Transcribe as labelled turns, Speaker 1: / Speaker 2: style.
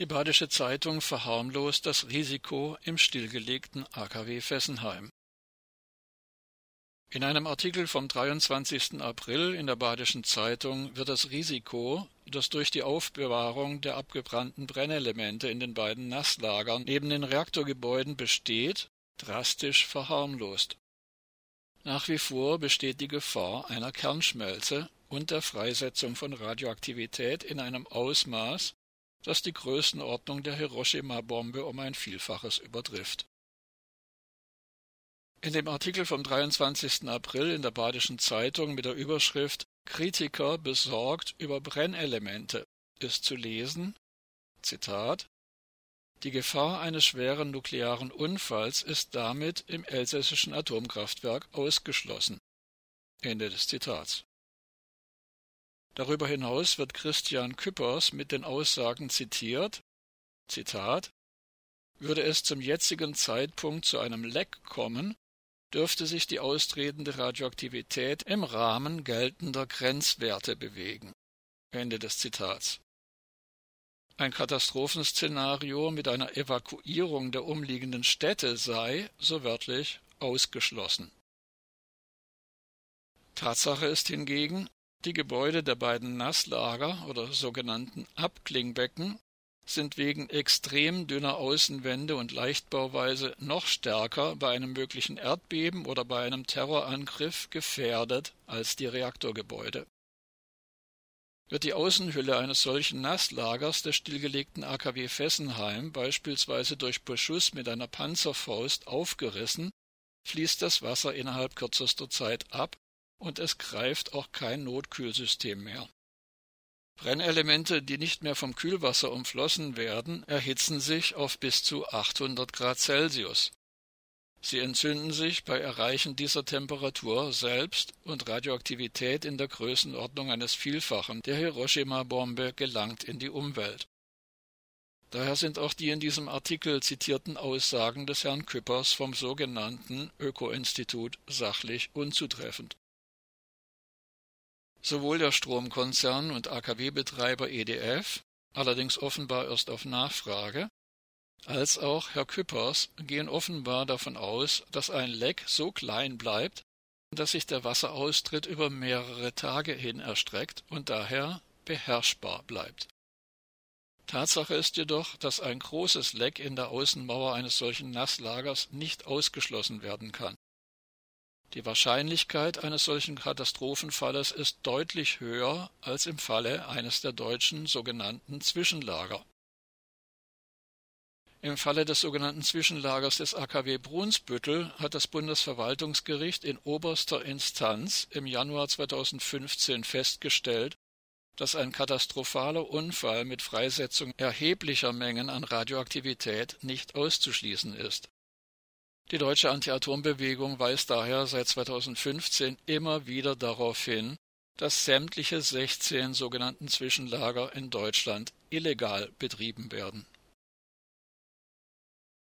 Speaker 1: Die Badische Zeitung verharmlost das Risiko im stillgelegten AKW Fessenheim. In einem Artikel vom 23. April in der Badischen Zeitung wird das Risiko, das durch die Aufbewahrung der abgebrannten Brennelemente in den beiden Nasslagern neben den Reaktorgebäuden besteht, drastisch verharmlost. Nach wie vor besteht die Gefahr einer Kernschmelze und der Freisetzung von Radioaktivität in einem Ausmaß, das die Größenordnung der Hiroshima-Bombe um ein Vielfaches übertrifft. In dem Artikel vom 23. April in der Badischen Zeitung mit der Überschrift Kritiker besorgt über Brennelemente ist zu lesen Zitat Die Gefahr eines schweren nuklearen Unfalls ist damit im elsässischen Atomkraftwerk ausgeschlossen. Ende des Zitats Darüber hinaus wird Christian Küppers mit den Aussagen zitiert Zitat Würde es zum jetzigen Zeitpunkt zu einem Leck kommen, dürfte sich die austretende Radioaktivität im Rahmen geltender Grenzwerte bewegen. Ende des Zitats. Ein Katastrophenszenario mit einer Evakuierung der umliegenden Städte sei, so wörtlich, ausgeschlossen. Tatsache ist hingegen, die Gebäude der beiden Nasslager oder sogenannten Abklingbecken sind wegen extrem dünner Außenwände und Leichtbauweise noch stärker bei einem möglichen Erdbeben oder bei einem Terrorangriff gefährdet als die Reaktorgebäude. Wird die Außenhülle eines solchen Nasslagers der stillgelegten AKW Fessenheim beispielsweise durch Beschuss mit einer Panzerfaust aufgerissen, fließt das Wasser innerhalb kürzester Zeit ab und es greift auch kein Notkühlsystem mehr. Brennelemente, die nicht mehr vom Kühlwasser umflossen werden, erhitzen sich auf bis zu 800 Grad Celsius. Sie entzünden sich bei Erreichen dieser Temperatur selbst und Radioaktivität in der Größenordnung eines Vielfachen der Hiroshima-Bombe gelangt in die Umwelt. Daher sind auch die in diesem Artikel zitierten Aussagen des Herrn Küppers vom sogenannten Öko-Institut sachlich unzutreffend. Sowohl der Stromkonzern und AKW-Betreiber EDF, allerdings offenbar erst auf Nachfrage, als auch Herr Küppers gehen offenbar davon aus, dass ein Leck so klein bleibt, dass sich der Wasseraustritt über mehrere Tage hin erstreckt und daher beherrschbar bleibt. Tatsache ist jedoch, dass ein großes Leck in der Außenmauer eines solchen Nasslagers nicht ausgeschlossen werden kann. Die Wahrscheinlichkeit eines solchen Katastrophenfalles ist deutlich höher als im Falle eines der deutschen sogenannten Zwischenlager. Im Falle des sogenannten Zwischenlagers des AKW Brunsbüttel hat das Bundesverwaltungsgericht in oberster Instanz im Januar 2015 festgestellt, dass ein katastrophaler Unfall mit Freisetzung erheblicher Mengen an Radioaktivität nicht auszuschließen ist die deutsche Anti-Atom-Bewegung weist daher seit 2015 immer wieder darauf hin, dass sämtliche 16 sogenannten Zwischenlager in Deutschland illegal betrieben werden